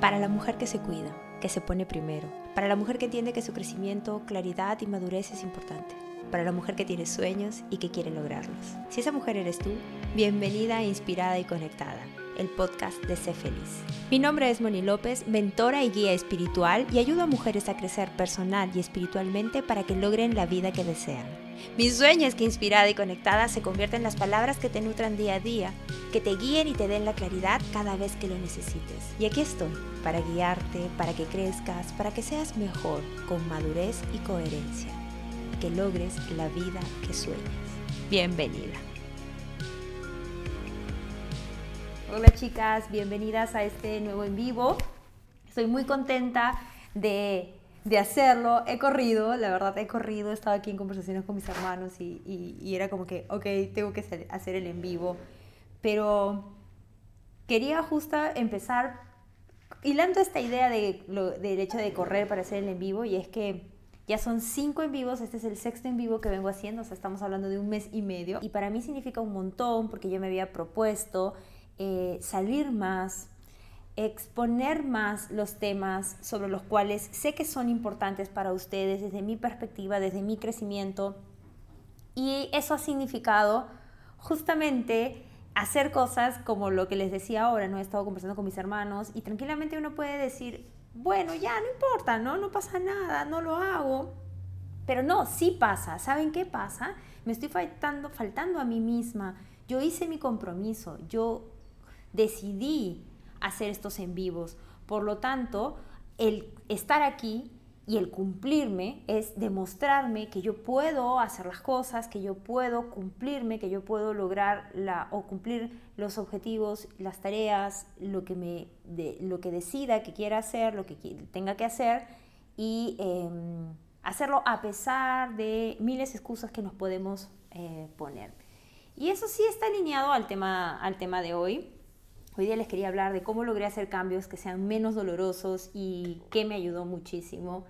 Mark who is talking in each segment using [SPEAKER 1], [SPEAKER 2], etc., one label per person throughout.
[SPEAKER 1] Para la mujer que se cuida, que se pone primero. Para la mujer que entiende que su crecimiento, claridad y madurez es importante. Para la mujer que tiene sueños y que quiere lograrlos. Si esa mujer eres tú, bienvenida, inspirada y conectada el podcast de Sé Feliz. Mi nombre es Moni López, mentora y guía espiritual y ayudo a mujeres a crecer personal y espiritualmente para que logren la vida que desean. Mi sueño es que inspirada y conectada se convierta en las palabras que te nutran día a día, que te guíen y te den la claridad cada vez que lo necesites. Y aquí estoy, para guiarte, para que crezcas, para que seas mejor, con madurez y coherencia, que logres la vida que sueñas. Bienvenida. Hola chicas, bienvenidas a este nuevo en vivo. Estoy muy contenta de, hacerlo. He corrido, la verdad he corrido, he estado aquí en conversaciones con mis hermanos y, era como que, ok, tengo que hacer el en vivo. Pero quería justo empezar hilando esta idea de del hecho de correr para hacer el en vivo y es que ya son cinco en vivos, este es el sexto en vivo que vengo haciendo, o sea, estamos hablando de un mes y medio. Y para mí significa un montón porque yo me había propuesto eh, salir más, exponer más los temas sobre los cuales sé que son importantes para ustedes desde mi perspectiva, desde mi crecimiento. Y eso ha significado justamente hacer cosas como lo que les decía ahora, ¿no? He estado conversando con mis hermanos y tranquilamente uno puede decir, bueno, ya no importa, ¿no? No pasa nada, no lo hago. Pero no, sí pasa. ¿Saben qué pasa? Me estoy faltando, faltando a mí misma. Yo hice mi compromiso, yo decidí hacer estos en vivos. Por lo tanto, el estar aquí y el cumplirme es demostrarme que yo puedo hacer las cosas, que yo puedo cumplirme, que yo puedo lograr la, o cumplir los objetivos, las tareas, lo que, me, de, lo que decida que quiera hacer, lo que tenga que hacer y em, hacerlo a pesar de miles de excusas que nos podemos eh, poner. Y eso sí está alineado al tema, al tema de hoy. Hoy día les quería hablar de cómo logré hacer cambios que sean menos dolorosos y qué me ayudó muchísimo.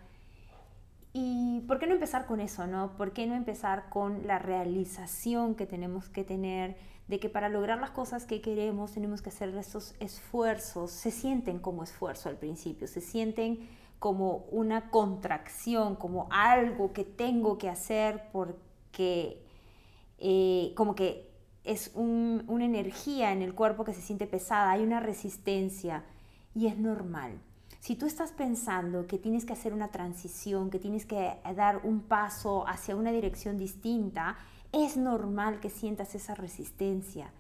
[SPEAKER 1] ¿Y por qué no empezar con eso, no? ¿Por qué no empezar con la realización que tenemos que tener de que para lograr las cosas que queremos tenemos que hacer esos esfuerzos? Se sienten como esfuerzo al principio, se sienten como una contracción, como algo que tengo que hacer porque eh, como que es una energía en el cuerpo que se siente pesada, hay una resistencia y es normal. Si tú estás pensando que tienes que hacer una transición, que tienes que dar un paso hacia una dirección distinta, es normal que sientas esa resistencia.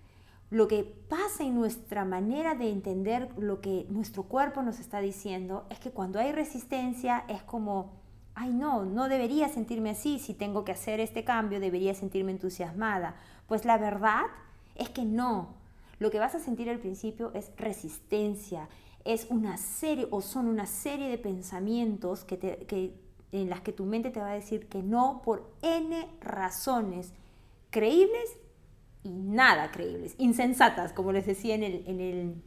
[SPEAKER 1] Lo que pasa en nuestra manera de entender lo que nuestro cuerpo nos está diciendo es que cuando hay resistencia es como, ay no, no debería sentirme así, si tengo que hacer este cambio debería sentirme entusiasmada pues la verdad es que no. Lo que vas a sentir al principio es resistencia, es una serie o son una serie de pensamientos que, en las que tu mente te va a decir que no por n razones creíbles y nada creíbles, insensatas, como les decía en el, en el,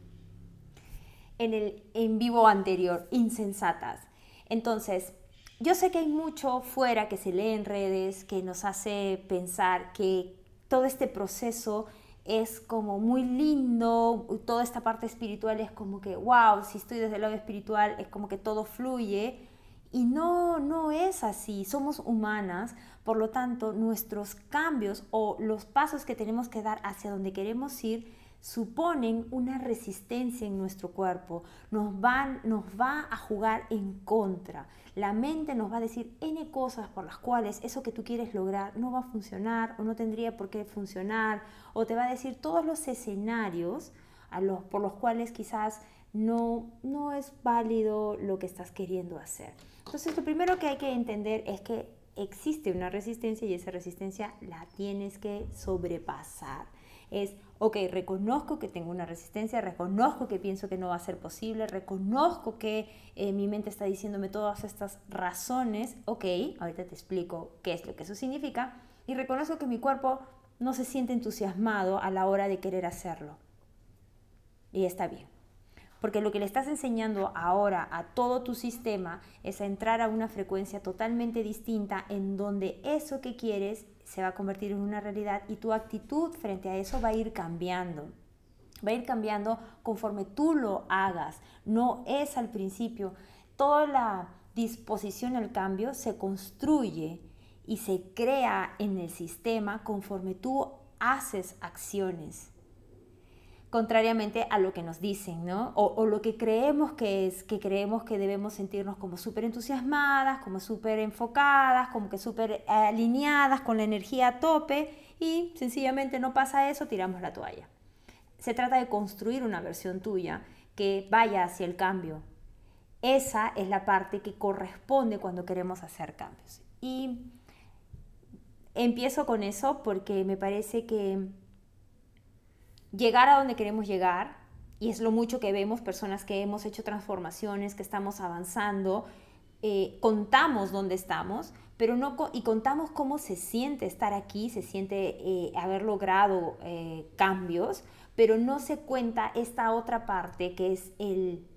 [SPEAKER 1] en el en vivo anterior, insensatas. Entonces, yo sé que hay mucho fuera que se lee en redes que nos hace pensar que todo este proceso es como muy lindo, toda esta parte espiritual es como que, wow, si estoy desde el lado espiritual es como que todo fluye. Y no, no es así, somos humanas, por lo tanto nuestros cambios o los pasos que tenemos que dar hacia donde queremos ir suponen una resistencia en nuestro cuerpo, nos, van, nos va a jugar en contra. La mente nos va a decir N cosas por las cuales eso que tú quieres lograr no va a funcionar o no tendría por qué funcionar, o te va a decir todos los escenarios por los cuales quizás no, no es válido lo que estás queriendo hacer. Entonces, lo primero que hay que entender es que existe una resistencia y esa resistencia la tienes que sobrepasar. Es ok, reconozco que tengo una resistencia, reconozco que pienso que no va a ser posible, reconozco que eh, mi mente está diciéndome todas estas razones, ok, ahorita te explico qué es lo que eso significa, y reconozco que mi cuerpo no se siente entusiasmado a la hora de querer hacerlo. Y está bien. Porque lo que le estás enseñando ahora a todo tu sistema es a entrar a una frecuencia totalmente distinta en donde eso que quieres se va a convertir en una realidad y tu actitud frente a eso va a ir cambiando. Va a ir cambiando conforme tú lo hagas. No es al principio. Toda la disposición al cambio se construye y se crea en el sistema conforme tú haces acciones contrariamente a lo que nos dicen, ¿no? O, lo que creemos que es, que creemos que debemos sentirnos como súper entusiasmadas, como súper enfocadas, como que súper alineadas con la energía a tope y sencillamente no pasa eso, tiramos la toalla. Se trata de construir una versión tuya que vaya hacia el cambio. Esa es la parte que corresponde cuando queremos hacer cambios. Y empiezo con eso porque me parece que llegar a donde queremos llegar, y es lo mucho que vemos, personas que hemos hecho transformaciones, que estamos avanzando, eh, contamos dónde estamos, pero no y contamos cómo se siente estar aquí, se siente eh, haber logrado eh, cambios, pero no se cuenta esta otra parte que es el,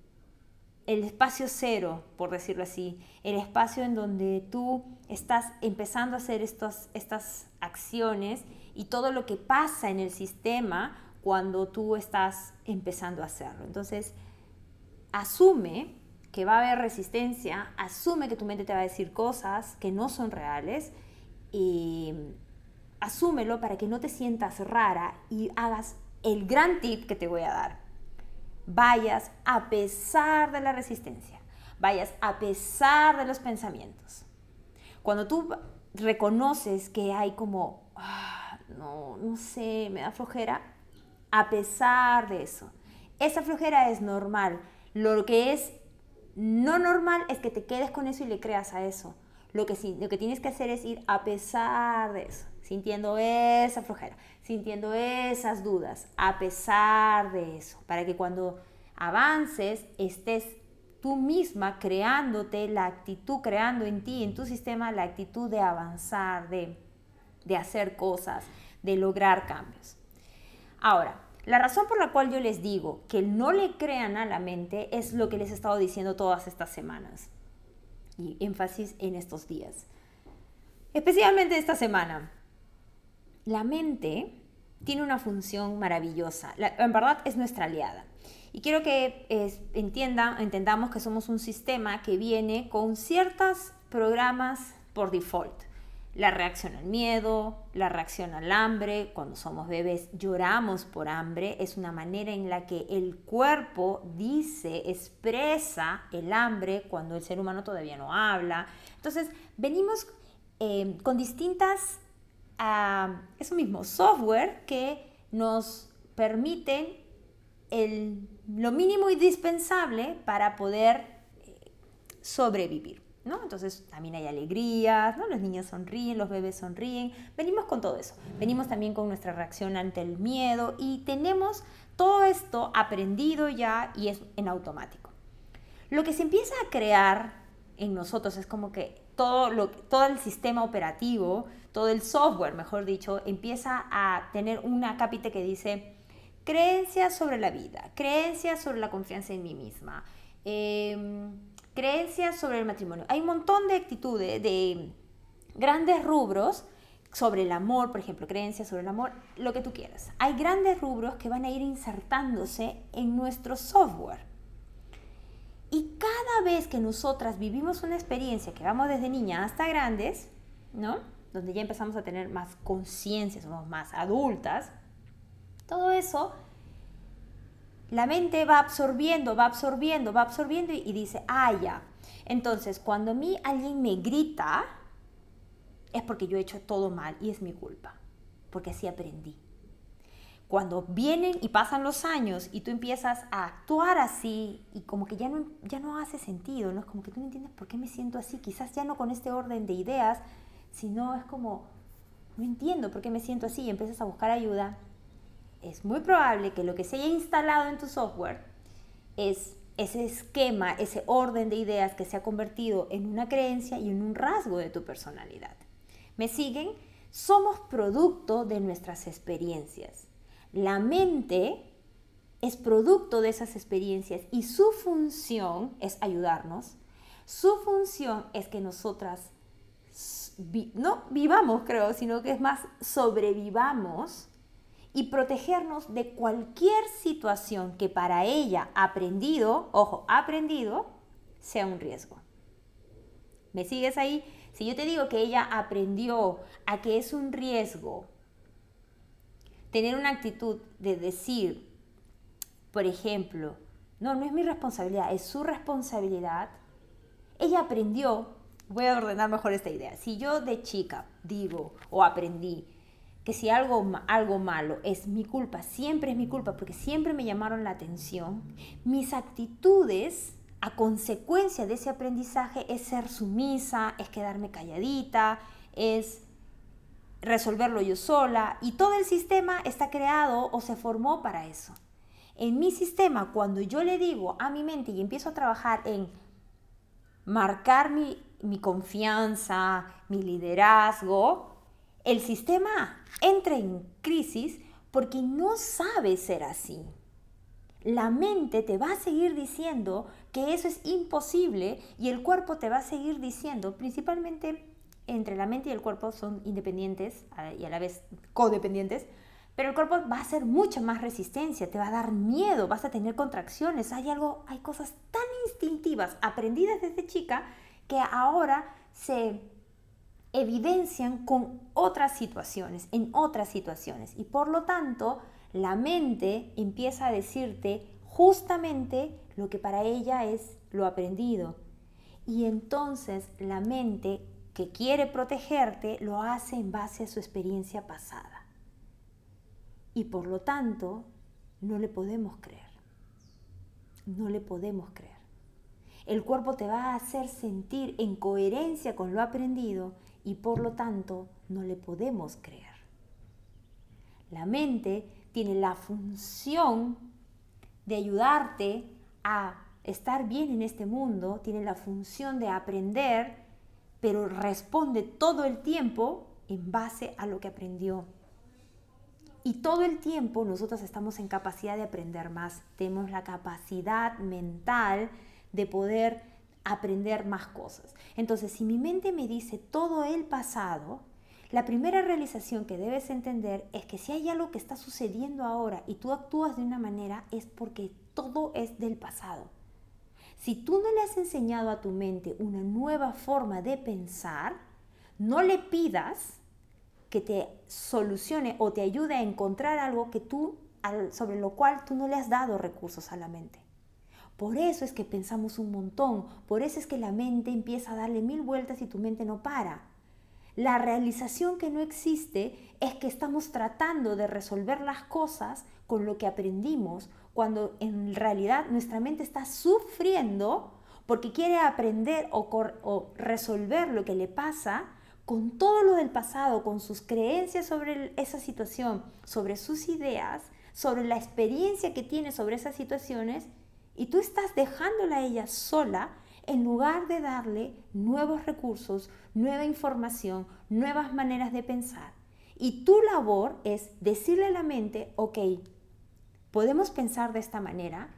[SPEAKER 1] el espacio cero, por decirlo así, el espacio en donde tú estás empezando a hacer estos, estas acciones y todo lo que pasa en el sistema cuando tú estás empezando a hacerlo. Entonces, asume que va a haber resistencia, asume que tu mente te va a decir cosas que no son reales y asúmelo para que no te sientas rara y hagas el gran tip que te voy a dar. Vayas a pesar de la resistencia, vayas a pesar de los pensamientos. Cuando tú reconoces que hay como, ah, no, no sé, me da flojera, a pesar de eso. Esa flojera es normal. Lo que es no normal es que te quedes con eso y le creas a eso. Lo que, lo que tienes que hacer es ir a pesar de eso, sintiendo esa flojera, sintiendo esas dudas, a pesar de eso, para que cuando avances estés tú misma creándote la actitud, creando en ti, en tu sistema, la actitud de avanzar, de, de hacer cosas, de lograr cambios. Ahora, la razón por la cual yo les digo que no le crean a la mente es lo que les he estado diciendo todas estas semanas. Y énfasis en estos días. Especialmente esta semana. La mente tiene una función maravillosa. en verdad es nuestra aliada. Y quiero que entienda, entendamos que somos un sistema que viene con ciertos programas por default la reacción al miedo, la reacción al hambre. Cuando somos bebés lloramos por hambre. Es una manera en la que el cuerpo dice, expresa el hambre cuando el ser humano todavía no habla. Entonces, venimos eh, con distintas, uh, eso mismo, software que nos permiten el, lo mínimo indispensable para poder eh, sobrevivir. Entonces también hay alegrías, ¿no? Los niños sonríen, los bebés sonríen, venimos con todo eso. Venimos también con nuestra reacción ante el miedo y tenemos todo esto aprendido ya y es en automático. Lo que se empieza a crear en nosotros es como que todo, lo, todo el sistema operativo, todo el software, mejor dicho, empieza a tener una capita que dice creencias sobre la vida, creencias sobre la confianza en mí misma. Eh, creencias sobre el matrimonio. Hay un montón de actitudes, de grandes rubros sobre el amor, por ejemplo, creencias sobre el amor, lo que tú quieras. Hay grandes rubros que van a ir insertándose en nuestro software. Y cada vez que nosotras vivimos una experiencia que vamos desde niña hasta grandes, ¿no? Donde ya empezamos a tener más conciencia, somos más adultas, todo eso la mente va absorbiendo, va absorbiendo, va absorbiendo y, dice, ah, ya. Entonces, cuando a mí alguien me grita, es porque yo he hecho todo mal y es mi culpa, porque así aprendí. Cuando vienen y pasan los años y tú empiezas a actuar así y como que ya no, ya no hace sentido, ¿no? Es como que tú no entiendes por qué me siento así, quizás ya no con este orden de ideas, sino es como, no entiendo por qué me siento así y empiezas a buscar ayuda es muy probable que lo que se haya instalado en tu software es ese esquema, ese orden de ideas que se ha convertido en una creencia y en un rasgo de tu personalidad. ¿Me siguen? Somos producto de nuestras experiencias. La mente es producto de esas experiencias y su función es ayudarnos. Su función es que nosotras no vivamos, creo, sino que es más sobrevivamos y protegernos de cualquier situación que para ella aprendido, ojo, aprendido, sea un riesgo. ¿Me sigues ahí? Si yo te digo que ella aprendió a que es un riesgo tener una actitud de decir, por ejemplo, no, no es mi responsabilidad, es su responsabilidad, ella aprendió, voy a ordenar mejor esta idea, si yo de chica digo o aprendí que si algo, algo malo es mi culpa, siempre es mi culpa, porque siempre me llamaron la atención, mis actitudes a consecuencia de ese aprendizaje es ser sumisa, es quedarme calladita, es resolverlo yo sola y todo el sistema está creado o se formó para eso. En mi sistema, cuando yo le digo a mi mente y empiezo a trabajar en marcar mi, mi confianza, mi liderazgo, el sistema entra en crisis porque no sabe ser así. La mente te va a seguir diciendo que eso es imposible y el cuerpo te va a seguir diciendo, principalmente entre la mente y el cuerpo son independientes y a la vez codependientes, pero el cuerpo va a hacer mucha más resistencia, te va a dar miedo, vas a tener contracciones, hay algo, hay cosas tan instintivas aprendidas desde chica que ahora se evidencian con otras situaciones, en otras situaciones. Y por lo tanto, la mente empieza a decirte justamente lo que para ella es lo aprendido. Y entonces la mente que quiere protegerte lo hace en base a su experiencia pasada. Y por lo tanto, no le podemos creer. No le podemos creer. El cuerpo te va a hacer sentir en coherencia con lo aprendido y por lo tanto no le podemos creer. La mente tiene la función de ayudarte a estar bien en este mundo, tiene la función de aprender, pero responde todo el tiempo en base a lo que aprendió. Y todo el tiempo nosotros estamos en capacidad de aprender más. Tenemos la capacidad mental de poder aprender más cosas. Entonces, si mi mente me dice todo el pasado, la primera realización que debes entender es que si hay algo que está sucediendo ahora y tú actúas de una manera es porque todo es del pasado. Si tú no le has enseñado a tu mente una nueva forma de pensar, no le pidas que te solucione o te ayude a encontrar algo que tú sobre lo cual tú no le has dado recursos a la mente. Por eso es que pensamos un montón, por eso es que la mente empieza a darle mil vueltas y tu mente no para. La realización que no existe es que estamos tratando de resolver las cosas con lo que aprendimos, cuando en realidad nuestra mente está sufriendo porque quiere aprender o, resolver lo que le pasa con todo lo del pasado, con sus creencias sobre esa situación, sobre sus ideas, sobre la experiencia que tiene sobre esas situaciones y tú estás dejándola a ella sola en lugar de darle nuevos recursos, nueva información, nuevas maneras de pensar. Y tu labor es decirle a la mente, ok, podemos pensar de esta manera,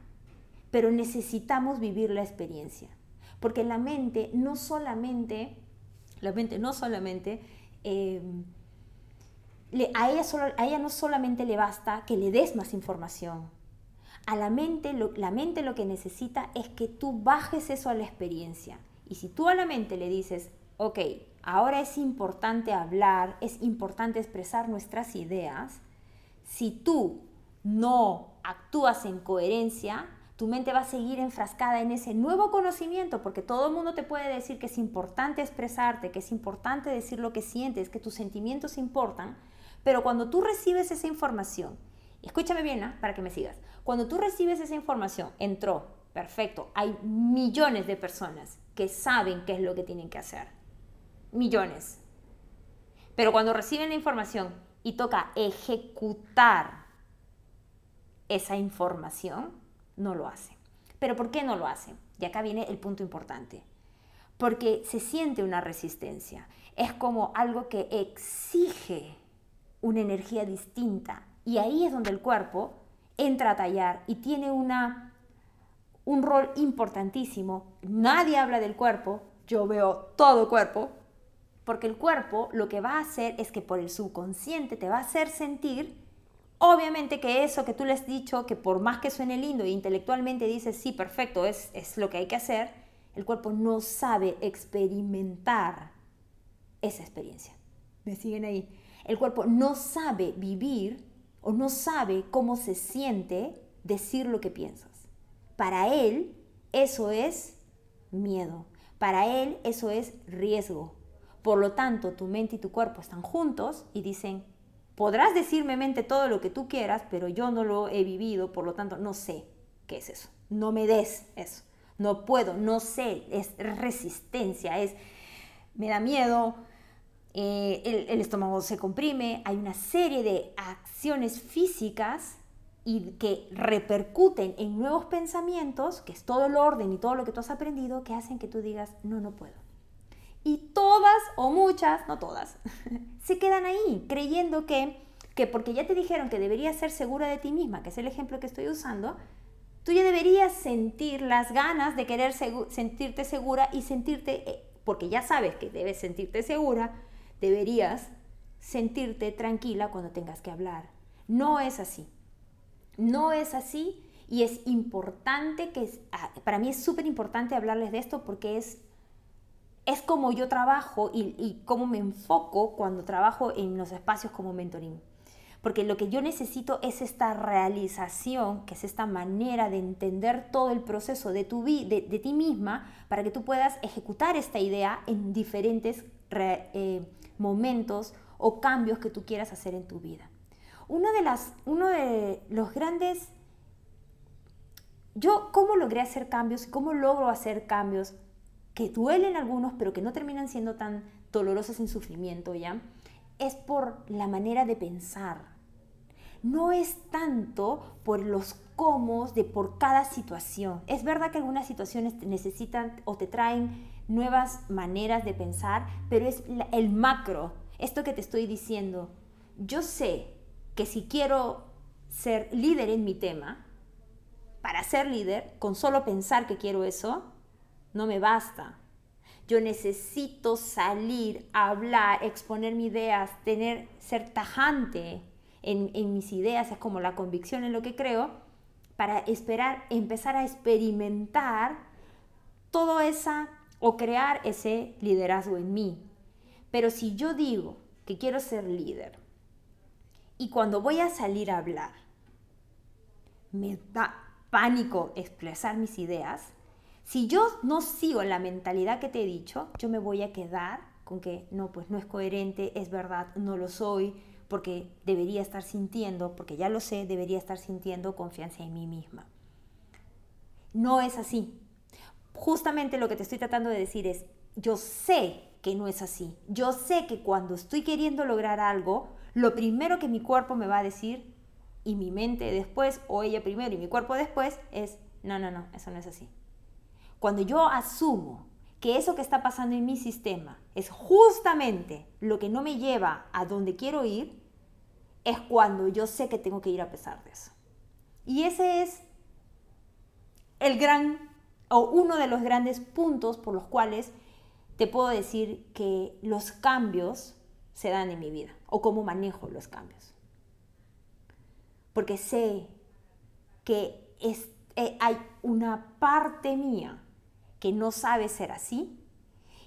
[SPEAKER 1] pero necesitamos vivir la experiencia. Porque la mente no solamente, la mente no solamente, eh, a, ella a ella no solamente le basta que le des más información, a la mente, lo, la mente lo que necesita es que tú bajes eso a la experiencia. Y si tú a la mente le dices, ok, ahora es importante hablar, es importante expresar nuestras ideas, si tú no actúas en coherencia, tu mente va a seguir enfrascada en ese nuevo conocimiento, porque todo el mundo te puede decir que es importante expresarte, que es importante decir lo que sientes, que tus sentimientos importan, pero cuando tú recibes esa información, escúchame bien, ¿ah? para que me sigas, cuando tú recibes esa información, entró, perfecto, hay millones de personas que saben qué es lo que tienen que hacer. Millones. Pero cuando reciben la información y toca ejecutar esa información, no lo hacen. ¿Pero por qué no lo hacen? Y acá viene el punto importante. Porque se siente una resistencia. Es como algo que exige una energía distinta. Y ahí es donde el cuerpo entra a tallar y tiene una, un rol importantísimo. Nadie habla del cuerpo, yo veo todo cuerpo, porque el cuerpo lo que va a hacer es que por el subconsciente te va a hacer sentir Obviamente que eso que tú le has dicho, que por más que suene lindo e intelectualmente dices, sí, perfecto, es, es lo que hay que hacer, el cuerpo no sabe experimentar esa experiencia. ¿Me siguen ahí? El cuerpo no sabe vivir o no sabe cómo se siente decir lo que piensas. Para él eso es miedo. Para él eso es riesgo. Por lo tanto, tu mente y tu cuerpo están juntos y dicen, podrás decirme mente todo lo que tú quieras, pero yo no lo he vivido, por lo tanto no sé qué es eso. No me des eso. No puedo, no sé, es resistencia, es me da miedo, eh, el, estómago se comprime, hay una serie de acciones físicas y que repercuten en nuevos pensamientos, que es todo el orden y todo lo que tú has aprendido, que hacen que tú digas, no, no puedo. Y todas o muchas, no todas, se quedan ahí creyendo que, que porque ya te dijeron que deberías ser segura de ti misma, que es el ejemplo que estoy usando, tú ya deberías sentir las ganas de querer sentirte segura y sentirte, eh, porque ya sabes que debes sentirte segura, deberías sentirte tranquila cuando tengas que hablar. No es así. No es así y es importante que, ah, para mí es súper importante hablarles de esto porque es, es como yo trabajo y, y cómo me enfoco cuando trabajo en los espacios como mentoring. Porque lo que yo necesito es esta realización, que es esta manera de entender todo el proceso de, tu de, de ti misma para que tú puedas ejecutar esta idea en diferentes eh, momentos o cambios que tú quieras hacer en tu vida. Uno de, los grandes... Yo, ¿cómo logré hacer cambios? ¿Cómo logro hacer cambios que duelen algunos, pero que no terminan siendo tan dolorosos en sufrimiento, ¿ya? Es por la manera de pensar. No es tanto por los cómo de por cada situación. Es verdad que algunas situaciones necesitan o te traen nuevas maneras de pensar, pero es el macro, esto que te estoy diciendo. Yo sé que si quiero ser líder en mi tema, para ser líder, con solo pensar que quiero eso, no me basta. Yo necesito salir, hablar, exponer mis ideas, tener, ser tajante en, en mis ideas, es como la convicción en lo que creo, para esperar, empezar a experimentar todo esa o crear ese liderazgo en mí. Pero si yo digo que quiero ser líder, y cuando voy a salir a hablar, me da pánico expresar mis ideas. Si yo no sigo la mentalidad que te he dicho, yo me voy a quedar con que no, pues no es coherente, es verdad, no lo soy, porque debería estar sintiendo, porque ya lo sé, debería estar sintiendo confianza en mí misma. No es así. Justamente lo que te estoy tratando de decir es, yo sé que no es así. Yo sé que cuando estoy queriendo lograr algo, lo primero que mi cuerpo me va a decir y mi mente después, o ella primero y mi cuerpo después, es, no, no, no, eso no es así. Cuando yo asumo que eso que está pasando en mi sistema es justamente lo que no me lleva a donde quiero ir, es cuando yo sé que tengo que ir a pesar de eso. Y ese es el gran, o uno de los grandes puntos por los cuales te puedo decir que los cambios se dan en mi vida o cómo manejo los cambios. Porque sé que eh, hay una parte mía que no sabe ser así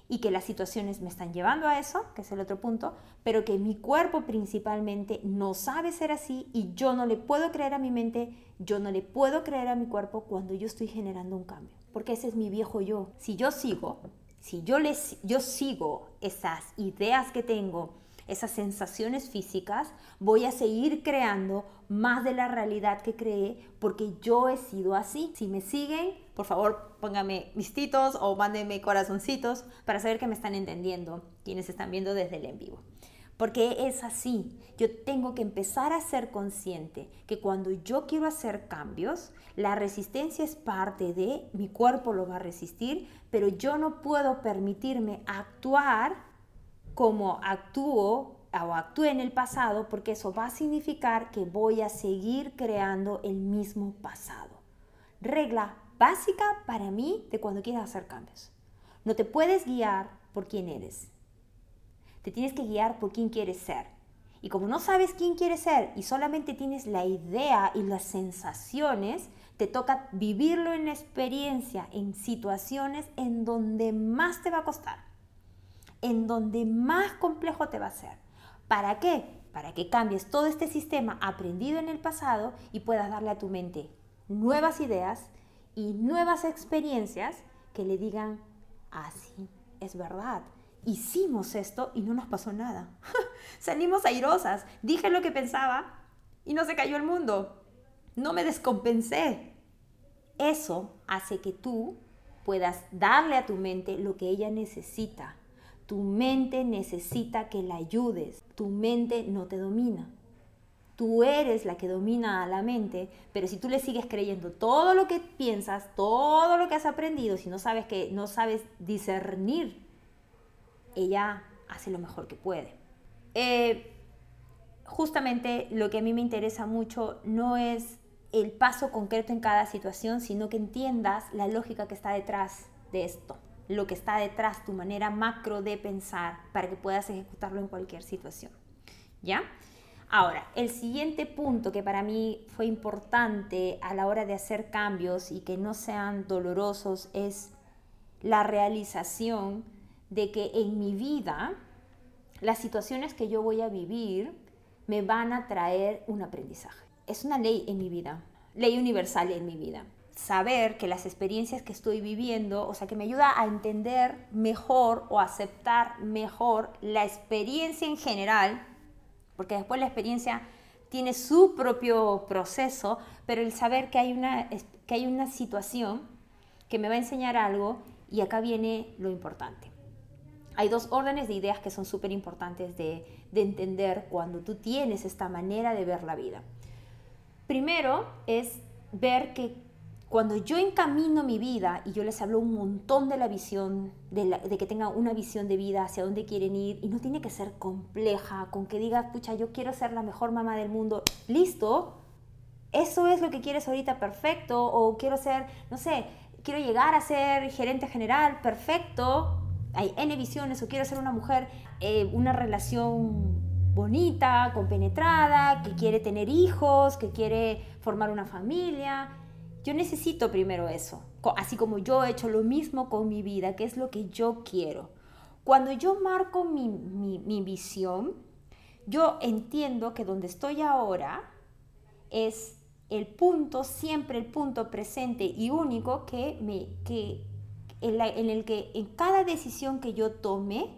[SPEAKER 1] y que las situaciones me están llevando a eso, que es el otro punto, pero que mi cuerpo principalmente no sabe ser así y yo no le puedo creer a mi mente, yo no le puedo creer a mi cuerpo cuando yo estoy generando un cambio, porque ese es mi viejo yo. Si yo sigo, si yo, les, yo sigo esas ideas que tengo, esas sensaciones físicas, voy a seguir creando más de la realidad que creé porque yo he sido así. Si me siguen, por favor pónganme vistitos o mándenme corazoncitos para saber que me están entendiendo quienes están viendo desde el en vivo. Porque es así. Yo tengo que empezar a ser consciente que cuando yo quiero hacer cambios, la resistencia es parte de, mi cuerpo lo va a resistir, pero yo no puedo permitirme actuar como actúo o actúe en el pasado, porque eso va a significar que voy a seguir creando el mismo pasado. Regla básica para mí de cuando quieras hacer cambios. No te puedes guiar por quién eres. Te tienes que guiar por quién quieres ser. Y como no sabes quién quieres ser y solamente tienes la idea y las sensaciones, te toca vivirlo en experiencia, en situaciones en donde más te va a costar, en donde más complejo te va a ser. ¿Para qué? Para que cambies todo este sistema aprendido en el pasado y puedas darle a tu mente nuevas ideas y nuevas experiencias que le digan, así es verdad, hicimos esto y no nos pasó nada. Salimos airosas, dije lo que pensaba y no se cayó el mundo. No me descompensé. Eso hace que tú puedas darle a tu mente lo que ella necesita. Tu mente necesita que la ayudes. Tu mente no te domina. Tú eres la que domina a la mente, pero si tú le sigues creyendo todo lo que piensas, todo lo que has aprendido, si no sabes que no sabes discernir ella hace lo mejor que puede. Eh, justamente lo que a mí me interesa mucho no es el paso concreto en cada situación, sino que entiendas la lógica que está detrás de esto, lo que está detrás, tu manera macro de pensar para que puedas ejecutarlo en cualquier situación. ¿Ya? Ahora, el siguiente punto que para mí fue importante a la hora de hacer cambios y que no sean dolorosos es la realización de que en mi vida las situaciones que yo voy a vivir me van a traer un aprendizaje. Es una ley en mi vida, ley universal en mi vida. Saber que las experiencias que estoy viviendo, o sea, que me ayuda a entender mejor o aceptar mejor la experiencia en general, porque después la experiencia tiene su propio proceso, pero el saber que hay una, que hay una situación que me va a enseñar algo y acá viene lo importante hay dos órdenes de ideas que son súper importantes de, entender cuando tú tienes esta manera de ver la vida. Primero es ver que cuando yo encamino mi vida y yo les hablo un montón de la visión, de, que tengan una visión de vida hacia dónde quieren ir, y no tiene que ser compleja, con que digas, pucha, yo quiero ser la mejor mamá del mundo, listo, eso es lo que quieres ahorita, perfecto, o quiero ser, no sé, quiero llegar a ser gerente general, perfecto, hay N visiones o quiero ser una mujer, eh, una relación bonita, compenetrada, que quiere tener hijos, que quiere formar una familia. Yo necesito primero eso, así como yo he hecho lo mismo con mi vida, que es lo que yo quiero. Cuando yo marco mi, mi visión, yo entiendo que donde estoy ahora es el punto, siempre el punto presente y único que, me, que, en, el que en cada decisión que yo tome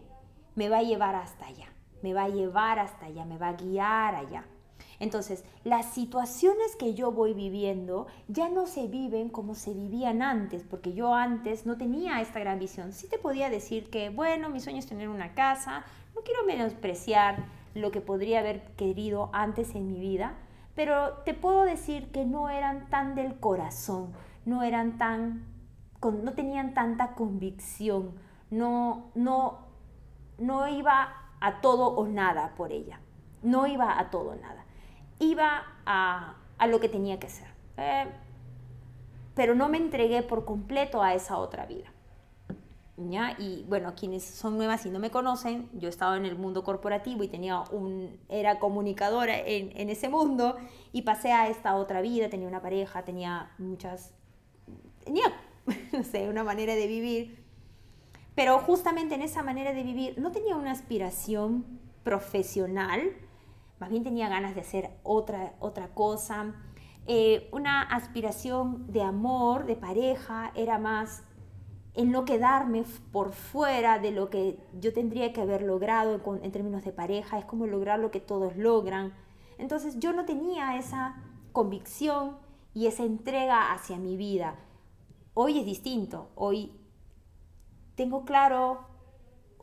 [SPEAKER 1] me va a llevar hasta allá, me va a llevar hasta allá, me va a guiar allá. Entonces, las situaciones que yo voy viviendo ya no se viven como se vivían antes, porque yo antes no tenía esta gran visión. Sí te podía decir que, bueno, mi sueño es tener una casa, no quiero menospreciar lo que podría haber querido antes en mi vida, pero te puedo decir que no eran tan del corazón, no eran tan no tenían tanta convicción, no, no, no iba a todo o nada por ella, no iba a todo o nada, iba a, lo que tenía que ser. Eh, pero no me entregué por completo a esa otra vida. ¿Ya? Y bueno, quienes son nuevas y no me conocen, yo estaba en el mundo corporativo y tenía un, era comunicadora en, en ese mundo y pasé a esta otra vida, tenía una pareja, tenía muchas, tenía no sé, una manera de vivir. Pero justamente en esa manera de vivir no tenía una aspiración profesional, más bien tenía ganas de hacer otra, otra cosa. Eh, una aspiración de amor, de pareja, era más en no quedarme por fuera de lo que yo tendría que haber logrado en, en términos de pareja, es como lograr lo que todos logran. Entonces yo no tenía esa convicción y esa entrega hacia mi vida. Hoy es distinto, hoy tengo claro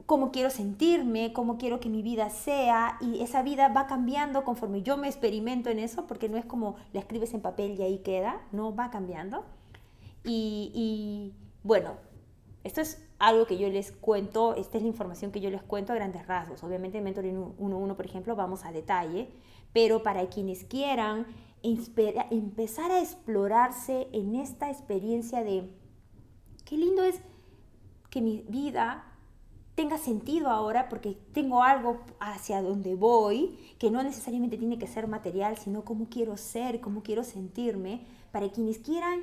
[SPEAKER 1] cómo quiero sentirme, cómo quiero que mi vida sea y esa vida va cambiando conforme yo me experimento en eso, porque no es como la escribes en papel y ahí queda, no, va cambiando. Y, bueno, esto es algo que yo les cuento, esta es la información que yo les cuento a grandes rasgos. Obviamente en Mentoring 1.1, por ejemplo, vamos a detalle, pero para quienes quieran empezar a explorarse en esta experiencia de qué lindo es que mi vida tenga sentido ahora porque tengo algo hacia donde voy, que no necesariamente tiene que ser material, sino cómo quiero ser, cómo quiero sentirme, para quienes quieran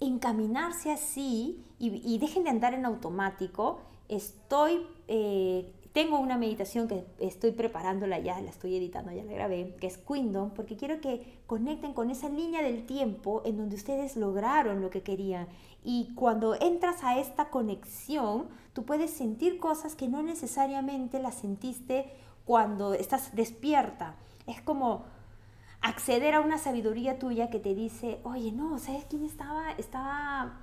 [SPEAKER 1] encaminarse así y, dejen de andar en automático, estoy, eh, tengo una meditación que estoy preparándola ya, la estoy editando, ya la grabé, que es Quindom, porque quiero que conecten con esa línea del tiempo en donde ustedes lograron lo que querían. Y cuando entras a esta conexión, tú puedes sentir cosas que no necesariamente las sentiste cuando estás despierta. Es como acceder a una sabiduría tuya que te dice, oye, no, ¿sabes quién estaba? Estaba,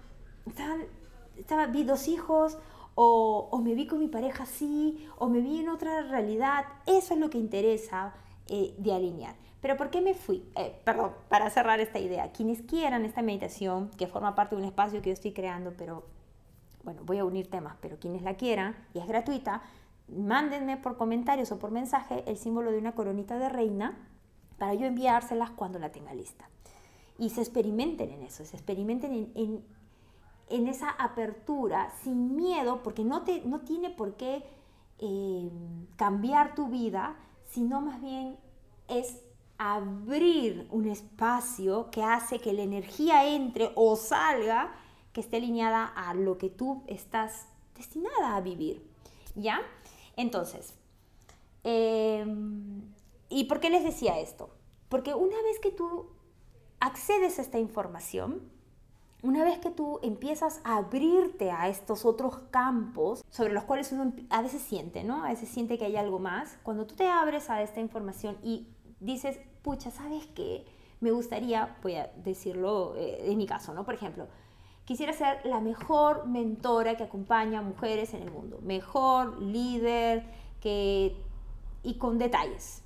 [SPEAKER 1] estaba, vi dos hijos, o, me vi con mi pareja así, o me vi en otra realidad. Eso es lo que interesa eh, de alinear. Pero ¿por qué me fui? Eh, perdón, para cerrar esta idea, quienes quieran esta meditación, que forma parte de un espacio que yo estoy creando, pero bueno, voy a unir temas, pero quienes la quieran, y es gratuita, mándenme por comentarios o por mensaje el símbolo de una coronita de reina para yo enviárselas cuando la tenga lista. Y se experimenten en eso, se experimenten en, en, esa apertura sin miedo, porque no, te, no tiene por qué eh, cambiar tu vida, sino más bien es abrir un espacio que hace que la energía entre o salga que esté alineada a lo que tú estás destinada a vivir. ¿Ya? Entonces, eh, ¿Y por qué les decía esto? Porque una vez que tú accedes a esta información, una vez que tú empiezas a abrirte a estos otros campos sobre los cuales uno a veces siente, ¿no? A veces siente que hay algo más. Cuando tú te abres a esta información y dices, pucha, ¿sabes qué? Me gustaría, voy a decirlo eh, en mi caso, ¿no? Por ejemplo, quisiera ser la mejor mentora que acompaña a mujeres en el mundo. Mejor líder que, y con detalles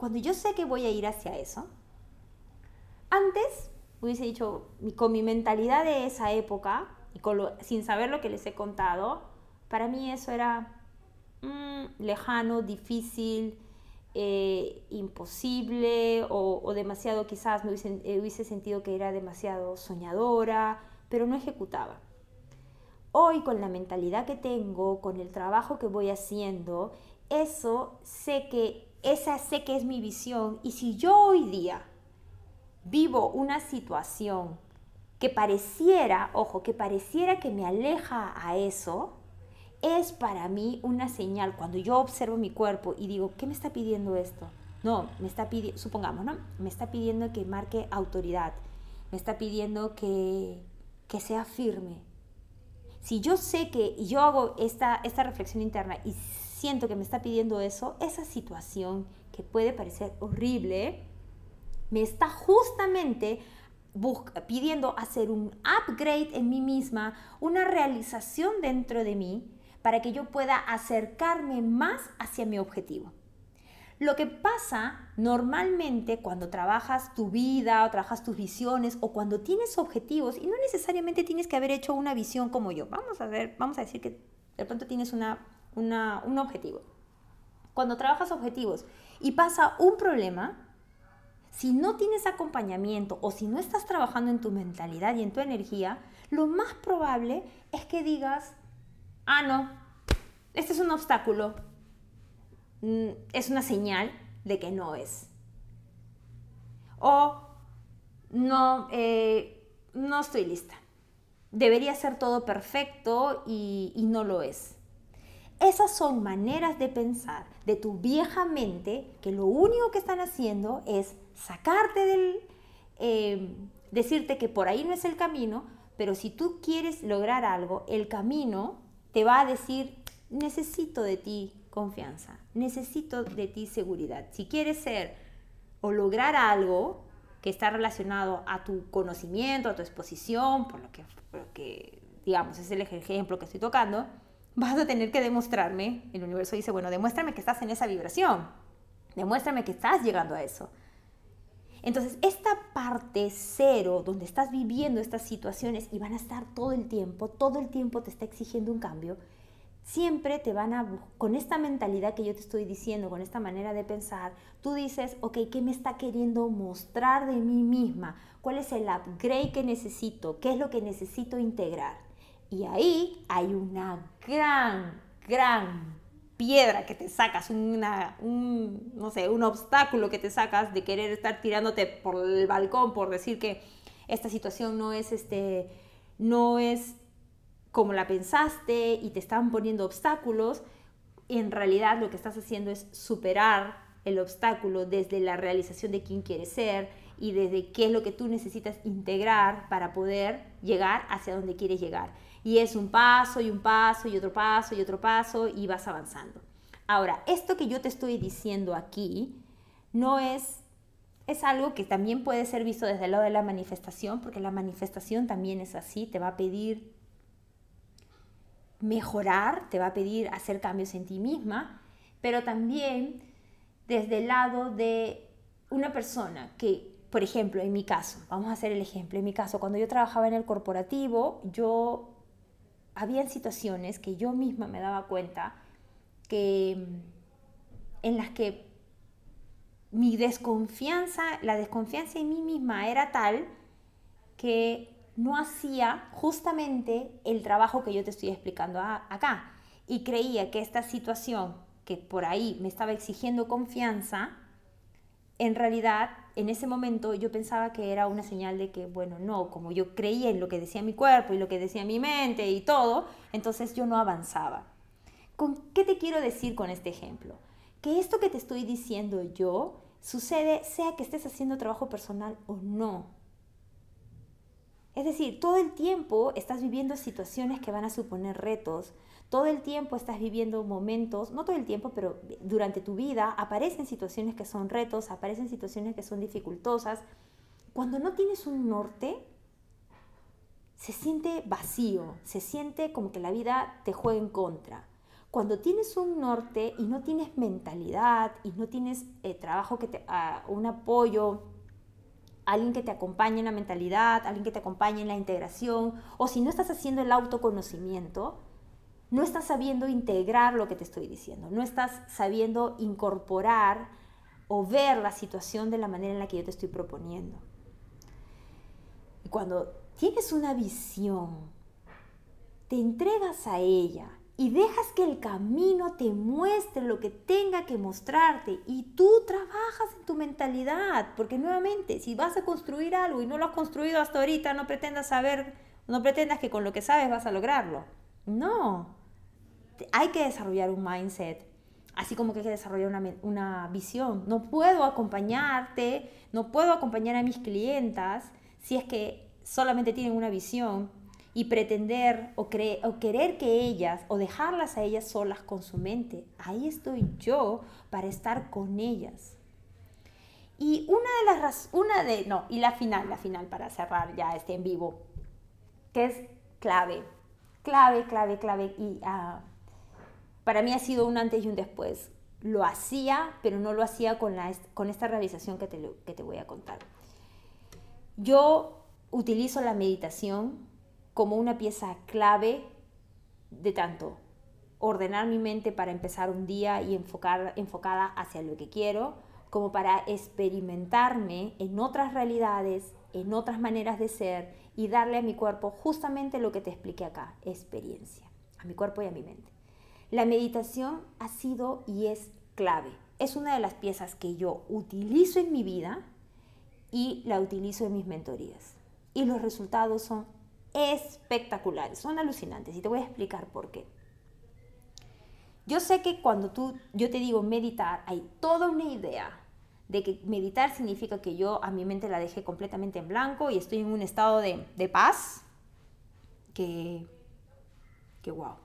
[SPEAKER 1] cuando yo sé que voy a ir hacia eso, antes hubiese dicho, con mi mentalidad de esa época, y sin saber lo que les he contado, para mí eso era mm, lejano, difícil, eh, imposible o, demasiado quizás me hubiese, eh, hubiese sentido que era demasiado soñadora, pero no ejecutaba. Hoy con la mentalidad que tengo, con el trabajo que voy haciendo, eso sé que esa sé que es mi visión. Y si yo hoy día vivo una situación que pareciera, ojo, que pareciera que me aleja a eso, es para mí una señal. Cuando yo observo mi cuerpo y digo, ¿qué me está pidiendo esto? No, me está pidiendo, supongamos, ¿no? Me está pidiendo que marque autoridad, me está pidiendo que, que sea firme. Si yo sé que, yo hago esta, esta reflexión interna y siento que me está pidiendo eso, esa situación que puede parecer horrible, me está justamente pidiendo hacer un upgrade en mí misma, una realización dentro de mí, para que yo pueda acercarme más hacia mi objetivo. Lo que pasa normalmente cuando trabajas tu vida o trabajas tus visiones o cuando tienes objetivos y no necesariamente tienes que haber hecho una visión como yo. Vamos a ver, vamos a decir que de pronto tienes una un objetivo. Cuando trabajas objetivos y pasa un problema, si no tienes acompañamiento o si no estás trabajando en tu mentalidad y en tu energía, lo más probable es que digas, ah, no, este es un obstáculo, mm, es una señal de que no es. O no, eh, no estoy lista. Debería ser todo perfecto y no lo es. Esas son maneras de pensar de tu vieja mente que lo único que están haciendo es sacarte del... Eh, decirte que por ahí no es el camino, pero si tú quieres lograr algo, el camino te va a decir, necesito de ti confianza, necesito de ti seguridad. Si quieres ser o lograr algo que está relacionado a tu conocimiento, a tu exposición, por lo que, por lo que digamos, es el ejemplo que estoy tocando, vas a tener que demostrarme, el universo dice, bueno, demuéstrame que estás en esa vibración, demuéstrame que estás llegando a eso. Entonces, esta parte cero, donde estás viviendo estas situaciones y van a estar todo el tiempo, todo el tiempo te está exigiendo un cambio, siempre te van a, con esta mentalidad que yo te estoy diciendo, con esta manera de pensar, tú dices, ok, ¿qué me está queriendo mostrar de mí misma? ¿Cuál es el upgrade que necesito? ¿Qué es lo que necesito integrar? Y ahí hay una gran, gran piedra que te sacas, una, un, no sé, un obstáculo que te sacas de querer estar tirándote por el balcón por decir que esta situación no es, este, no es como la pensaste y te están poniendo obstáculos, en realidad lo que estás haciendo es superar el obstáculo desde la realización de quién quieres ser y desde qué es lo que tú necesitas integrar para poder llegar hacia donde quieres llegar. Y es un paso y un paso y otro paso y otro paso y vas avanzando. Ahora, esto que yo te estoy diciendo aquí no es, es algo que también puede ser visto desde el lado de la manifestación, porque la manifestación también es así, te va a pedir mejorar, te va a pedir hacer cambios en ti misma, pero también desde el lado de una persona que, por ejemplo, en mi caso, vamos a hacer el ejemplo, en mi caso, cuando yo trabajaba en el corporativo, yo había situaciones que yo misma me daba cuenta que en las que mi desconfianza, la desconfianza en mí misma era tal que no hacía justamente el trabajo que yo te estoy explicando acá. Y creía que esta situación que por ahí me estaba exigiendo confianza, en realidad en ese momento yo pensaba que era una señal de que, bueno, no, como yo creía en lo que decía mi cuerpo y lo que decía mi mente y todo, entonces yo no avanzaba. ¿Con qué te quiero decir con este ejemplo? Que esto que te estoy diciendo yo sucede sea que estés haciendo trabajo personal o no. Es decir, todo el tiempo estás viviendo situaciones que van a suponer retos, todo el tiempo estás viviendo momentos, no todo el tiempo, pero durante tu vida aparecen situaciones que son retos, aparecen situaciones que son dificultosas. Cuando no tienes un norte, se siente vacío, se siente como que la vida te juega en contra. Cuando tienes un norte y no tienes mentalidad y no tienes eh, trabajo que te, ah, un apoyo, alguien que te acompañe en la mentalidad, alguien que te acompañe en la integración, o si no estás haciendo el autoconocimiento, no estás sabiendo integrar lo que te estoy diciendo, no estás sabiendo incorporar o ver la situación de la manera en la que yo te estoy proponiendo. Y cuando tienes una visión, te entregas a ella y dejas que el camino te muestre lo que tenga que mostrarte y tú trabajas en tu mentalidad, porque nuevamente, si vas a construir algo y no lo has construido hasta ahorita, no pretendas saber, no pretendas que con lo que sabes vas a lograrlo. No, hay que desarrollar un mindset, así como que hay que desarrollar una, una visión. No puedo acompañarte, no puedo acompañar a mis clientas si es que solamente tienen una visión y pretender o, o, querer que ellas o dejarlas a ellas solas con su mente. Ahí estoy yo para estar con ellas. Y una de las una de no, y la final, la final para cerrar ya este en vivo, que es clave, clave, clave, clave y uh, para mí ha sido un antes y un después. Lo hacía, pero no lo hacía con, esta realización que te, voy a contar. Yo utilizo la meditación como una pieza clave de tanto ordenar mi mente para empezar un día y enfocada hacia lo que quiero, como para experimentarme en otras realidades, en otras maneras de ser y darle a mi cuerpo justamente lo que te expliqué acá, experiencia, a mi cuerpo y a mi mente. La meditación ha sido y es clave. Es una de las piezas que yo utilizo en mi vida y la utilizo en mis mentorías. Y los resultados son espectaculares, son alucinantes y te voy a explicar por qué. Yo sé que cuando tú, yo te digo meditar, hay toda una idea de que meditar significa que yo a mi mente la dejé completamente en blanco y estoy en un estado de, de paz que, que wow.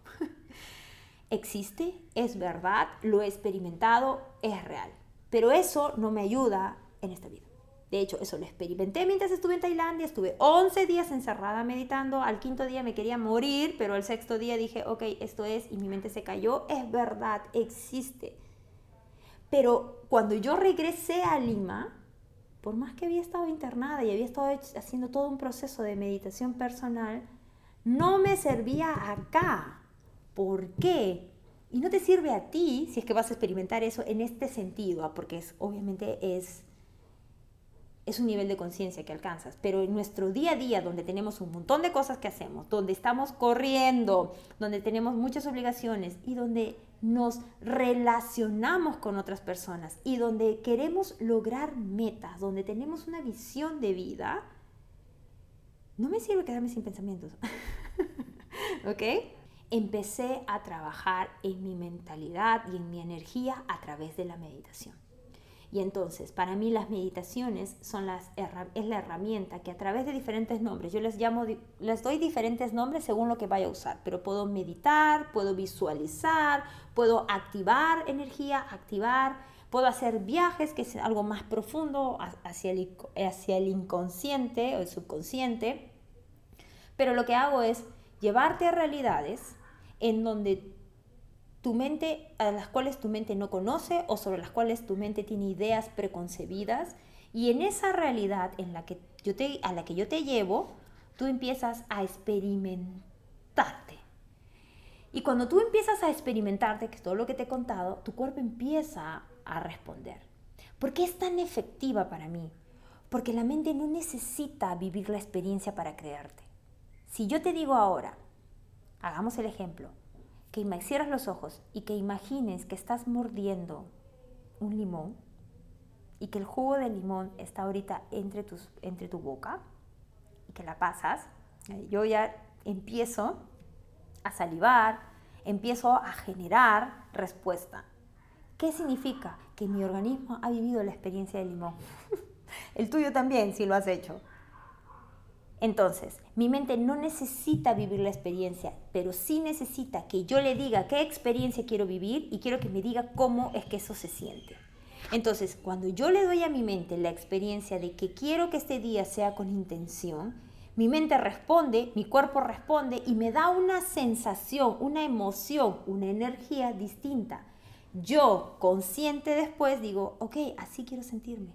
[SPEAKER 1] Existe, es verdad, lo he experimentado, es real. Pero eso no me ayuda en esta vida. De hecho, eso lo experimenté mientras estuve en Tailandia, estuve 11 días encerrada meditando, al quinto día me quería morir, pero el sexto día dije, ok, esto es, y mi mente se cayó, es verdad, existe. Pero cuando yo regresé a Lima, por más que había estado internada y había estado haciendo todo un proceso de meditación personal, no me servía acá. ¿Por qué? Y no te sirve a ti si es que vas a experimentar eso en este sentido, ah, porque es, obviamente es, es un nivel de conciencia que alcanzas, pero en nuestro día a día, donde tenemos un montón de cosas que hacemos, donde estamos corriendo, donde tenemos muchas obligaciones y donde nos relacionamos con otras personas y donde queremos lograr metas, donde tenemos una visión de vida, no me sirve quedarme sin pensamientos. ¿Ok? Empecé a trabajar en mi mentalidad y en mi energía a través de la meditación. Y entonces, para mí las meditaciones son las, es la herramienta que a través de diferentes nombres, yo les llamo, les doy diferentes nombres según lo que vaya a usar, pero puedo meditar, puedo visualizar, puedo activar energía, activar, puedo hacer viajes, que es algo más profundo hacia el, hacia el inconsciente o el subconsciente, pero lo que hago es llevarte a realidades en donde tu mente, a las cuales tu mente no conoce o sobre las cuales tu mente tiene ideas preconcebidas. Y en esa realidad en la que yo te, a la que yo te llevo, tú empiezas a experimentarte. Y cuando tú empiezas a experimentarte, que es todo lo que te he contado, tu cuerpo empieza a responder. ¿Por qué es tan efectiva para mí? Porque la mente no necesita vivir la experiencia para crearte. Si yo te digo ahora, hagamos el ejemplo, que cierras los ojos y que imagines que estás mordiendo un limón y que el jugo del limón está ahorita entre, tus, entre tu boca y que la pasas, eh, yo ya empiezo a salivar, empiezo a generar respuesta. ¿Qué significa? Que mi organismo ha vivido la experiencia del limón. el tuyo también, si lo has hecho. Entonces, mi mente no necesita vivir la experiencia, pero sí necesita que yo le diga qué experiencia quiero vivir y quiero que me diga cómo es que eso se siente. Entonces, cuando yo le doy a mi mente la experiencia de que quiero que este día sea con intención, mi mente responde, mi cuerpo responde y me da una sensación, una emoción, una energía distinta. Yo, consciente después, digo, ok, así quiero sentirme.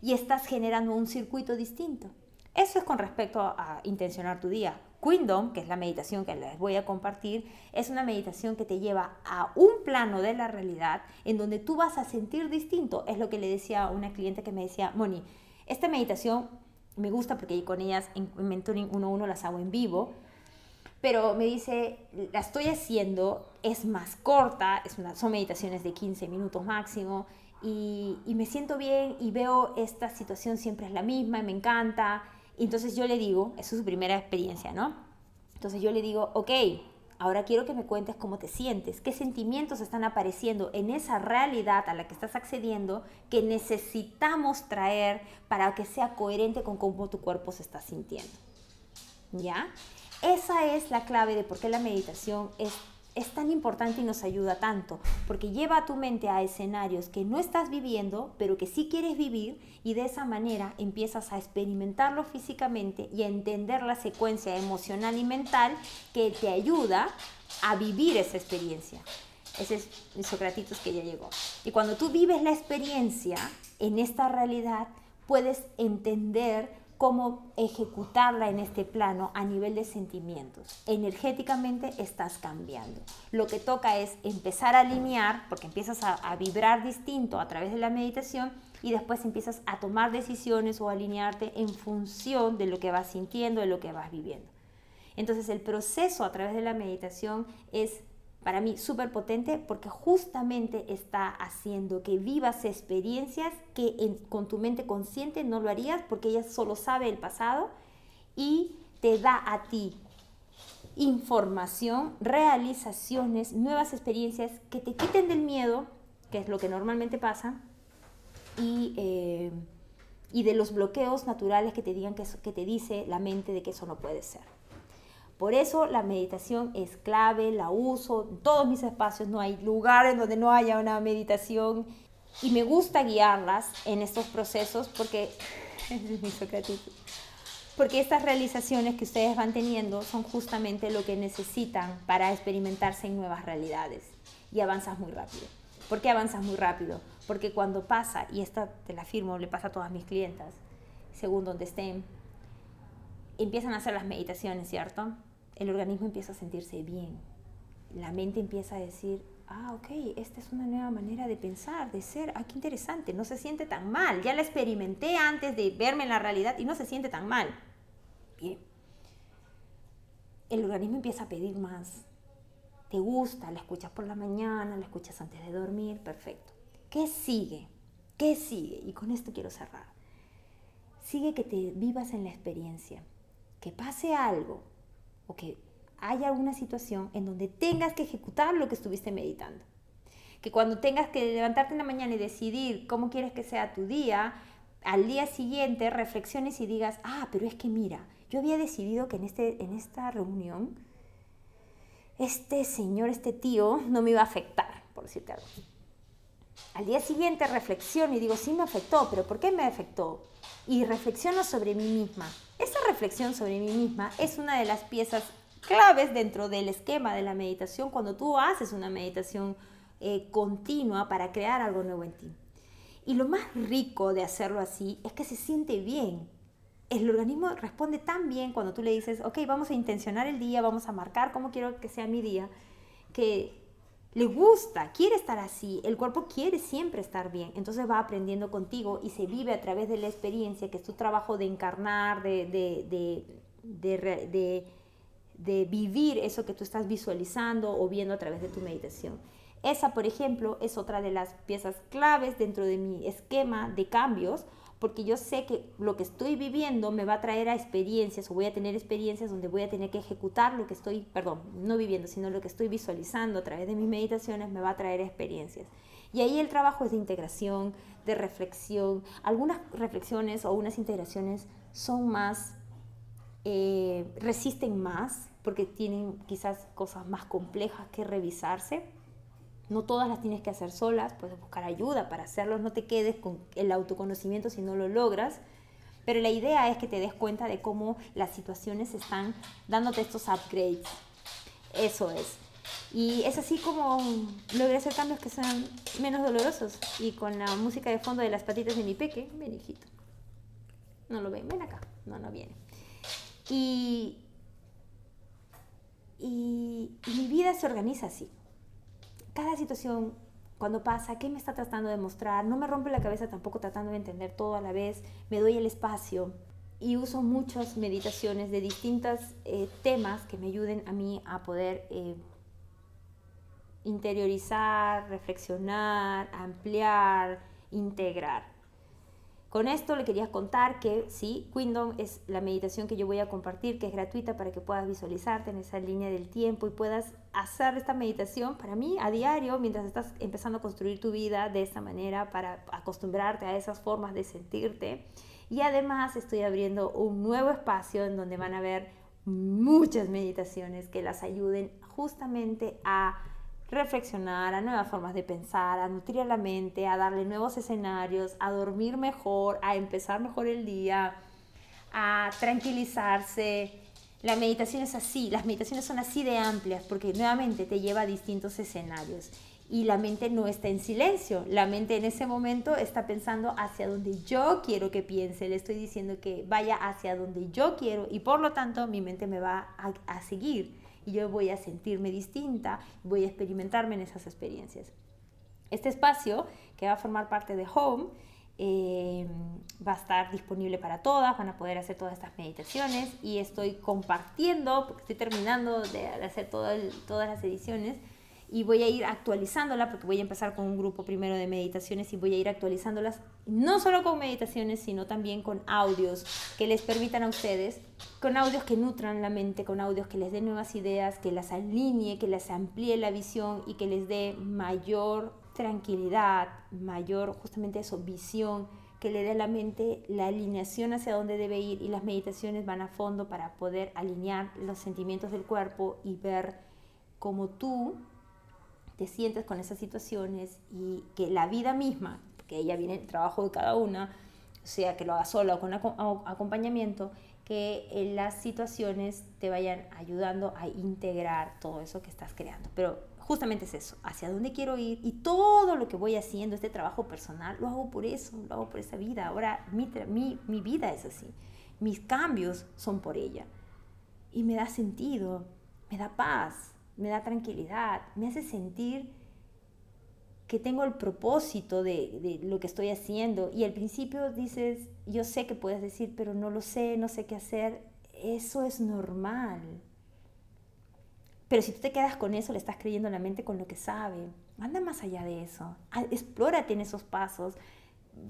[SPEAKER 1] Y estás generando un circuito distinto. Eso es con respecto a intencionar tu día. Queendom, que es la meditación que les voy a compartir, es una meditación que te lleva a un plano de la realidad en donde tú vas a sentir distinto. Es lo que le decía a una cliente que me decía, Moni, esta meditación me gusta porque con ellas en Mentoring 1-1 las hago en vivo, pero me dice, la estoy haciendo, es más corta, son meditaciones de 15 minutos máximo, y me siento bien y veo esta situación siempre es la misma, y me encanta, entonces yo le digo, esa es su primera experiencia, ¿no? Entonces yo le digo, ok, ahora quiero que me cuentes cómo te sientes, qué sentimientos están apareciendo en esa realidad a la que estás accediendo que necesitamos traer para que sea coherente con cómo tu cuerpo se está sintiendo. ¿Ya? Esa es la clave de por qué la meditación es es tan importante y nos ayuda tanto, porque lleva a tu mente a escenarios que no estás viviendo, pero que sí quieres vivir, y de esa manera empiezas a experimentarlo físicamente y a entender la secuencia emocional y mental que te ayuda a vivir esa experiencia. Ese es Socratitos que ya llegó. Y cuando tú vives la experiencia en esta realidad, puedes entender cómo ejecutarla en este plano a nivel de sentimientos. Energéticamente estás cambiando. Lo que toca es empezar a alinear, porque empiezas a, vibrar distinto a través de la meditación y después empiezas a tomar decisiones o alinearte en función de lo que vas sintiendo, de lo que vas viviendo. Entonces el proceso a través de la meditación es para mí súper potente porque justamente está haciendo que vivas experiencias que con tu mente consciente no lo harías porque ella solo sabe el pasado y te da a ti información, realizaciones, nuevas experiencias que te quiten del miedo, que es lo que normalmente pasa, y, eh, de los bloqueos naturales que te digan que, que te dice la mente de que eso no puede ser. Por eso la meditación es clave, la uso en todos mis espacios, no hay lugar en donde no haya una meditación y me gusta guiarlas en estos procesos porque porque estas realizaciones que ustedes van teniendo son justamente lo que necesitan para experimentarse en nuevas realidades y avanzas muy rápido. ¿Por qué avanzas muy rápido? Porque cuando pasa, y esta te la afirmo, le pasa a todas mis clientas, según donde estén, empiezan a hacer las meditaciones, ¿cierto? El organismo empieza a sentirse bien. La mente empieza a decir, ah, ok, esta es una nueva manera de pensar, de ser, ah, qué interesante, no se siente tan mal, ya la experimenté antes de verme en la realidad y no se siente tan mal. Bien. El organismo empieza a pedir más. Te gusta, la escuchas por la mañana, la escuchas antes de dormir, perfecto. ¿Qué sigue? ¿Qué sigue? Y con esto quiero cerrar. Sigue que te vivas en la experiencia, que pase algo o que haya alguna situación en donde tengas que ejecutar lo que estuviste meditando. Que cuando tengas que levantarte en la mañana y decidir cómo quieres que sea tu día, al día siguiente reflexiones y digas, ah, pero es que mira, yo había decidido que en, este, en esta reunión este señor, este tío, no me iba a afectar, por decirte algo. Al día siguiente reflexiono y digo, sí me afectó, pero ¿por qué me afectó? Y reflexiono sobre mí misma. Esa reflexión sobre mí misma es una de las piezas claves dentro del esquema de la meditación cuando tú haces una meditación eh, continua para crear algo nuevo en ti. Y lo más rico de hacerlo así es que se siente bien. El organismo responde tan bien cuando tú le dices, ok, vamos a intencionar el día, vamos a marcar cómo quiero que sea mi día, que le gusta, quiere estar así, el cuerpo quiere siempre estar bien, entonces va aprendiendo contigo y se vive a través de la experiencia, que es tu trabajo de encarnar, de, de, de de vivir eso que tú estás visualizando o viendo a través de tu meditación. Esa, por ejemplo, es otra de las piezas claves dentro de mi esquema de cambios, porque yo sé que lo que estoy viviendo me va a traer a experiencias o voy a tener experiencias donde voy a tener que ejecutar lo que estoy, perdón, no viviendo, sino lo que estoy visualizando a través de mis meditaciones me va a traer experiencias. Y ahí el trabajo es de integración, de reflexión. Algunas reflexiones o unas integraciones son más eh, resisten más porque tienen quizás cosas más complejas que revisarse. No todas las tienes que hacer solas, puedes buscar ayuda para hacerlos, no te quedes con el autoconocimiento si no lo logras. Pero la idea es que te des cuenta de cómo las situaciones están dándote estos upgrades. Eso es. Y es así como logré hacer cambios que sean menos dolorosos. Y con la música de fondo de las patitas de mi peque, ven hijito. No lo ven, ven acá. No, no viene. Y, y, mi vida se organiza así. Cada situación, cuando pasa, ¿qué me está tratando de mostrar? No me rompe la cabeza tampoco tratando de entender todo a la vez. Me doy el espacio y uso muchas meditaciones de distintos eh, temas que me ayuden a mí a poder eh, interiorizar, reflexionar, ampliar, integrar. Con esto le quería contar que sí, Quindom es la meditación que yo voy a compartir, que es gratuita para que puedas visualizarte en esa línea del tiempo y puedas hacer esta meditación para mí a diario mientras estás empezando a construir tu vida de esta manera para acostumbrarte a esas formas de sentirte. Y además estoy abriendo un nuevo espacio en donde van a haber muchas meditaciones que las ayuden justamente a reflexionar, a nuevas formas de pensar, a nutrir la mente, a darle nuevos escenarios, a dormir mejor, a empezar mejor el día, a tranquilizarse. La meditación es así, las meditaciones son así de amplias porque nuevamente te lleva a distintos escenarios y la mente no está en silencio. La mente en ese momento está pensando hacia donde yo quiero que piense. Le estoy diciendo que vaya hacia donde yo quiero y por lo tanto mi mente me va a, a seguir y yo voy a sentirme distinta, voy a experimentarme en esas experiencias. Este espacio, que va a formar parte de Home, eh, va a estar disponible para todas, van a poder hacer todas estas meditaciones y estoy compartiendo, porque estoy terminando de hacer todas las ediciones, y voy a ir actualizándola porque voy a empezar con un grupo primero de meditaciones y voy a ir actualizándolas no solo con meditaciones, sino también con audios que les permitan a ustedes, con audios que nutran la mente, con audios que les den nuevas ideas, que las alinee, que les amplíe la visión y que les dé mayor tranquilidad, mayor justamente eso, visión, que le dé a la mente la alineación hacia dónde debe ir y las meditaciones van a fondo para poder alinear los sentimientos del cuerpo y ver cómo tú te sientes con esas situaciones y que la vida misma, que ella viene el trabajo de cada una, sea que lo haga sola o con acompañamiento, que las situaciones te vayan ayudando a integrar todo eso que estás creando. Pero justamente es eso, hacia dónde quiero ir y todo lo que voy haciendo, este trabajo personal, lo hago por eso, lo hago por esa vida. Ahora mi, mi, mi vida es así, mis cambios son por ella. Y me da sentido, me da paz, me da tranquilidad, me hace sentir que tengo el propósito de, de, lo que estoy haciendo y al principio dices, yo sé que puedes decir, pero no lo sé, no sé qué hacer, eso es normal. Pero si tú te quedas con eso, le estás creyendo la mente con lo que sabe. Anda más allá de eso. Explórate en esos pasos.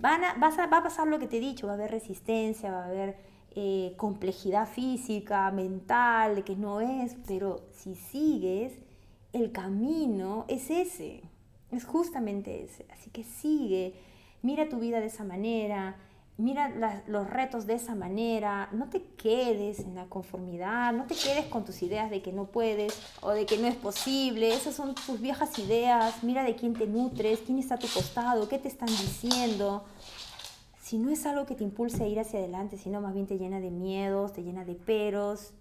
[SPEAKER 1] Va a pasar lo que te he dicho, va a haber resistencia, va a haber eh, complejidad física, mental, de que no es, pero si sigues, el camino es ese, es justamente ese. Así que sigue, mira tu vida de esa manera, mira los retos de esa manera, no te quedes en la conformidad, no te quedes con tus ideas de que no puedes o de que no es posible, esas son tus viejas ideas, mira de quién te nutres, quién está a tu costado, qué te están diciendo. Si no es algo que te impulse a ir hacia adelante, sino más bien te llena de miedos, te llena de peros,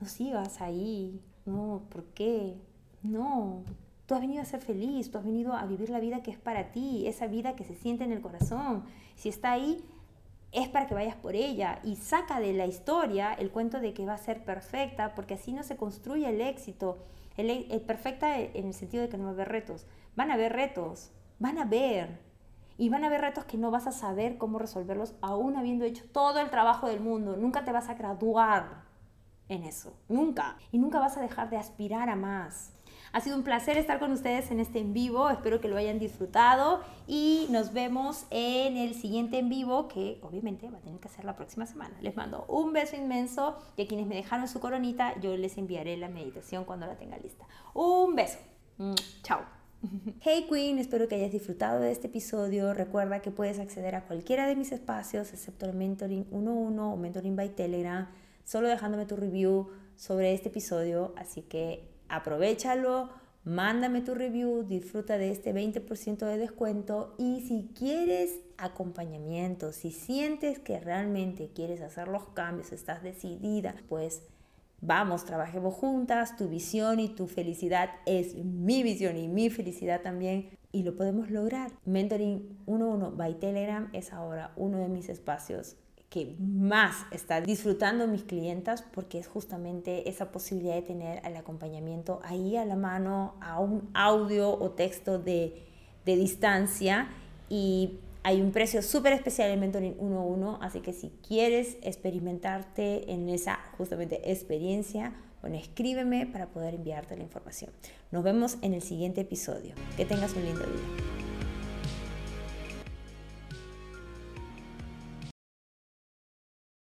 [SPEAKER 1] no sigas ahí, no, ¿por qué? No, Tú has venido a ser feliz, tú has venido a vivir la vida que es para ti, esa vida que se siente en el corazón. Si está ahí, es para que vayas por ella y saca de la historia el cuento de que va a ser perfecta, porque así no se construye el éxito. El, el perfecta en el sentido de que no va a haber retos. Van a haber retos, van a haber. Y van a haber retos que no vas a saber cómo resolverlos aún habiendo hecho todo el trabajo del mundo. Nunca te vas a graduar en eso, nunca. Y nunca vas a dejar de aspirar a más. Ha sido un placer estar con ustedes en este en vivo, espero que lo hayan disfrutado y nos vemos en el siguiente en vivo que obviamente va a tener que ser la próxima semana. Les mando un beso inmenso y a quienes me dejaron su coronita yo les enviaré la meditación cuando la tenga lista. Un beso. Chao. Hey Queen, espero que hayas disfrutado de este episodio. Recuerda que puedes acceder a cualquiera de mis espacios, excepto el Mentoring 1-1 o Mentoring by Telegram, solo dejándome tu review sobre este episodio. Así que aprovechalo, mándame tu review, disfruta de este 20% de descuento y si quieres acompañamiento, si sientes que realmente quieres hacer los cambios, estás decidida, pues vamos, trabajemos juntas, tu visión y tu felicidad es mi visión y mi felicidad también y lo podemos lograr. Mentoring 11 by Telegram es ahora uno de mis espacios que más está disfrutando mis clientas porque es justamente esa posibilidad de tener el acompañamiento ahí a la mano, a un audio o texto de, de distancia y hay un precio súper especial en Mentoring 1.1, así que si quieres experimentarte en esa justamente experiencia, bueno, escríbeme para poder enviarte la información. Nos vemos en el siguiente episodio. Que tengas un lindo día.